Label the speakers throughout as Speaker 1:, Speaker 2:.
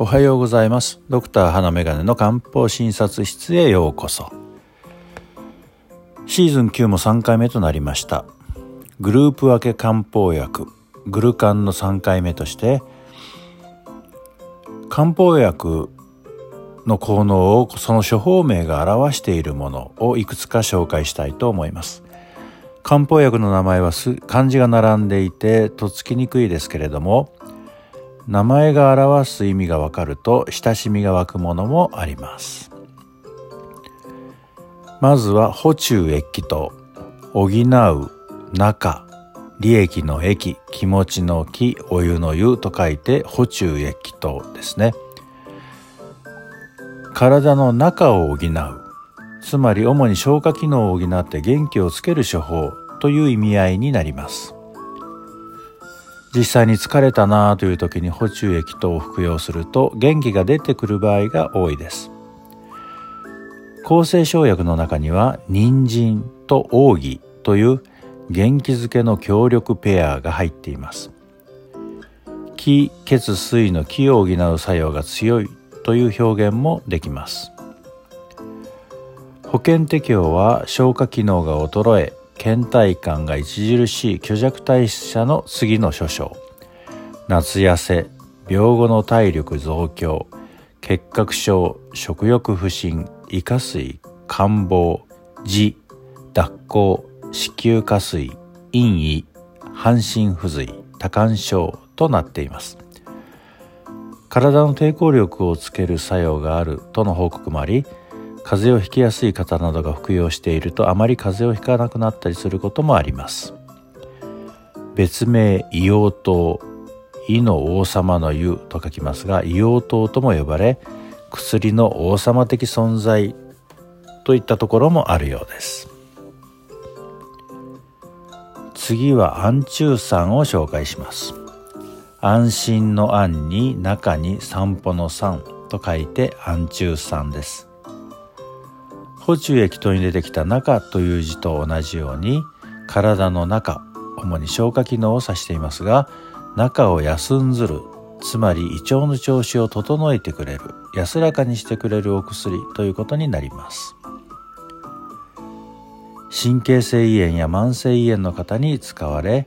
Speaker 1: おはようございます。ドクター花眼鏡の漢方診察室へようこそ。シーズン9も3回目となりました。グループ分け漢方薬。グルカンの3回目として漢方薬の効能をその処方名が表しているものをいくつか紹介したいと思います。漢方薬の名前は漢字が並んでいてとっつきにくいですけれども名前が表す意味がわかると親しみが湧くものもあります。まずは補中液気と補う。中利益の液気持ちの気お湯の湯と書いて補中液気とですね。体の中を補う。つまり主に消化機能を補って元気をつける処方という意味合いになります。実際に疲れたなという時に補充液等を服用すると元気が出てくる場合が多いです。抗生生薬の中には人参と奥義という元気づけの強力ペアが入っています。気血水の気を補う作用が強いという表現もできます。保険適用は消化機能が衰え倦怠感が著しい虚弱体質者の次の諸症夏痩せ病後の体力増強結核症食欲不振胃下垂感冒痔脱行子宮下垂陰翳半身不随多汗症となっています。体の抵抗力をつける作用があるとの報告もあり風邪をひきやすい方などが服用しているとあまり風邪をひかなくなったりすることもあります。別名硫黄糖胃の王様の湯と書きますが硫黄糖とも呼ばれ薬の王様的存在といったところもあるようです。次は安中酸を紹介します。安心の安に中に散歩の散と書いて安中酸です。補中液等に出てきた中という字と同じように体の中主に消化機能を指していますが中を休んずるつまり胃腸の調子を整えてくれる安らかにしてくれるお薬ということになります。神経性胃炎や慢性胃炎の方に使われ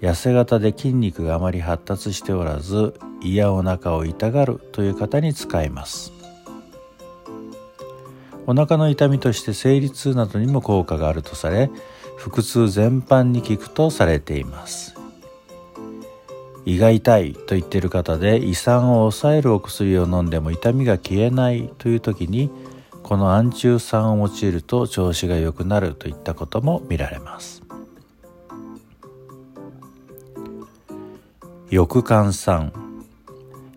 Speaker 1: 痩せ型で筋肉があまり発達しておらず胃やお腹を痛がるという方に使えます。お腹の痛みとして生理痛などにも効果があるとされ腹痛全般に効くとされています。胃が痛いと言っている方で胃酸を抑えるお薬を飲んでも痛みが消えないという時にこの安中酸を用いると調子が良くなるといったことも見られます。翼肝酸。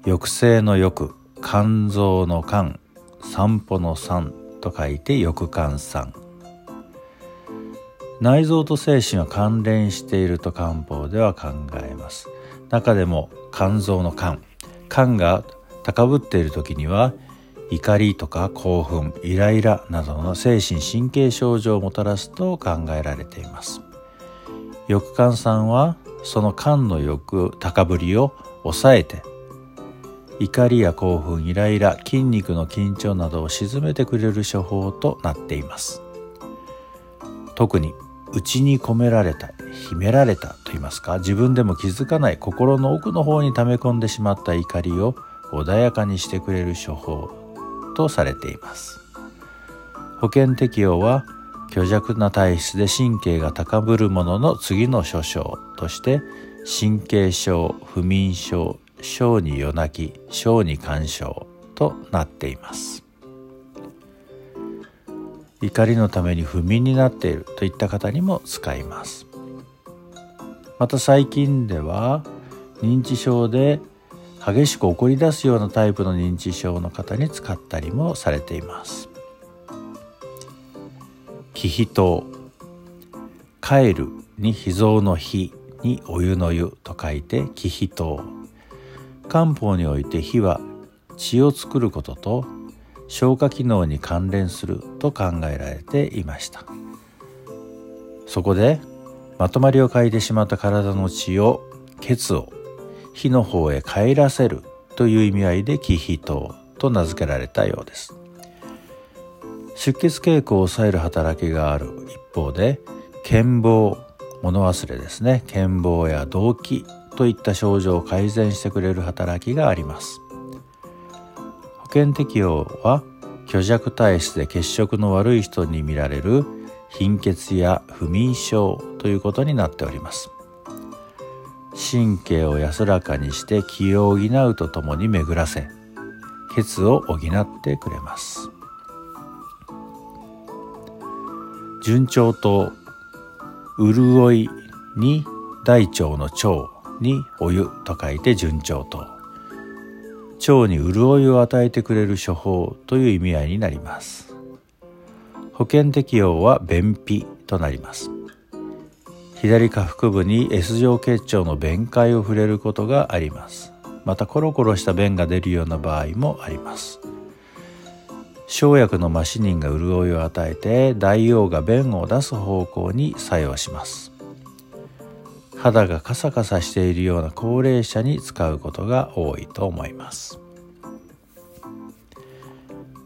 Speaker 1: 抑制の翼肝臓の肝散歩の散。と書いて翼肝酸内臓と精神は関連していると漢方では考えます。中でも肝臓の肝。肝が高ぶっている時には怒りとか興奮イライラなどの精神神経症状をもたらすと考えられています。翼肝酸はその肝の欲高ぶりを抑えて怒りや興奮イライラ筋肉の緊張などを鎮めてくれる処方となっています。特に内に込められた秘められたと言いますか自分でも気づかない心の奥の方に溜め込んでしまった怒りを穏やかにしてくれる処方とされています。保険適用は虚弱な体質で神経が高ぶるものの次の諸症として神経症不眠症小に夜泣き小に干渉となっています。怒りのために不眠になっているといった方にも使います。また最近では認知症で激しく怒り出すようなタイプの認知症の方に使ったりもされています。気秘湯帰るに秘蔵の火にお湯の湯と書いて気秘湯漢方において火は血を作ることと消化機能に関連すると考えられていました。そこでまとまりを欠いてしまった体の血を血を火の方へ帰らせるという意味合いで気脾糖と名付けられたようです。出血傾向を抑える働きがある一方で健忘物忘れですね。健忘や動悸といった症状を改善してくれる働きがあります。保険適用は虚弱体質で血色の悪い人に見られる貧血や不眠症ということになっております。神経を安らかにして気を補うとともに巡らせ血を補ってくれます。順調と潤いに大腸の腸にお湯と書いて順調と。腸に潤いを与えてくれる処方という意味合いになります。保険適用は便秘となります。左下腹部に S 状結腸の弁解を触れることがあります。またコロコロした便が出るような場合もあります。生薬のマシニンが潤いを与えて大王が便を出す方向に作用します。肌がカサカサしているような高齢者に使うことが多いと思います。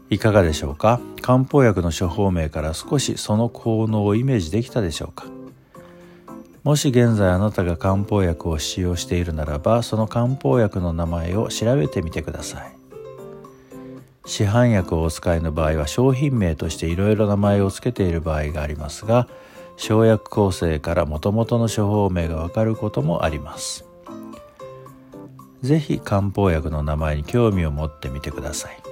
Speaker 1: いかがでしょうか？漢方薬の処方名から少しその効能をイメージできたでしょうか？もし現在あなたが漢方薬を使用しているならばその漢方薬の名前を調べてみてください。市販薬をお使いの場合は商品名としていろいろ名前を付けている場合がありますが生薬構成からもともとの処方名がわかることもあります。是非漢方薬の名前に興味を持ってみてください。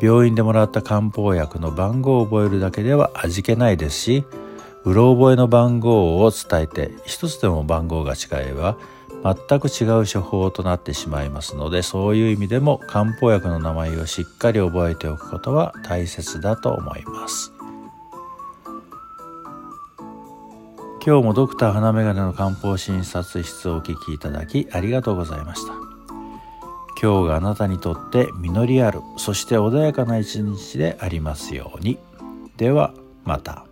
Speaker 1: 病院でもらった漢方薬の番号を覚えるだけでは味気ないですしうろ覚えの番号を伝えて一つでも番号が違えば全く違う処方となってしまいますのでそういう意味でも漢方薬の名前をしっかり覚えておくことは大切だと思います。今日もドクター花眼鏡の漢方診察室をお聞きいただきありがとうございました今日があなたにとって実りあるそして穏やかな一日でありますようにではまた。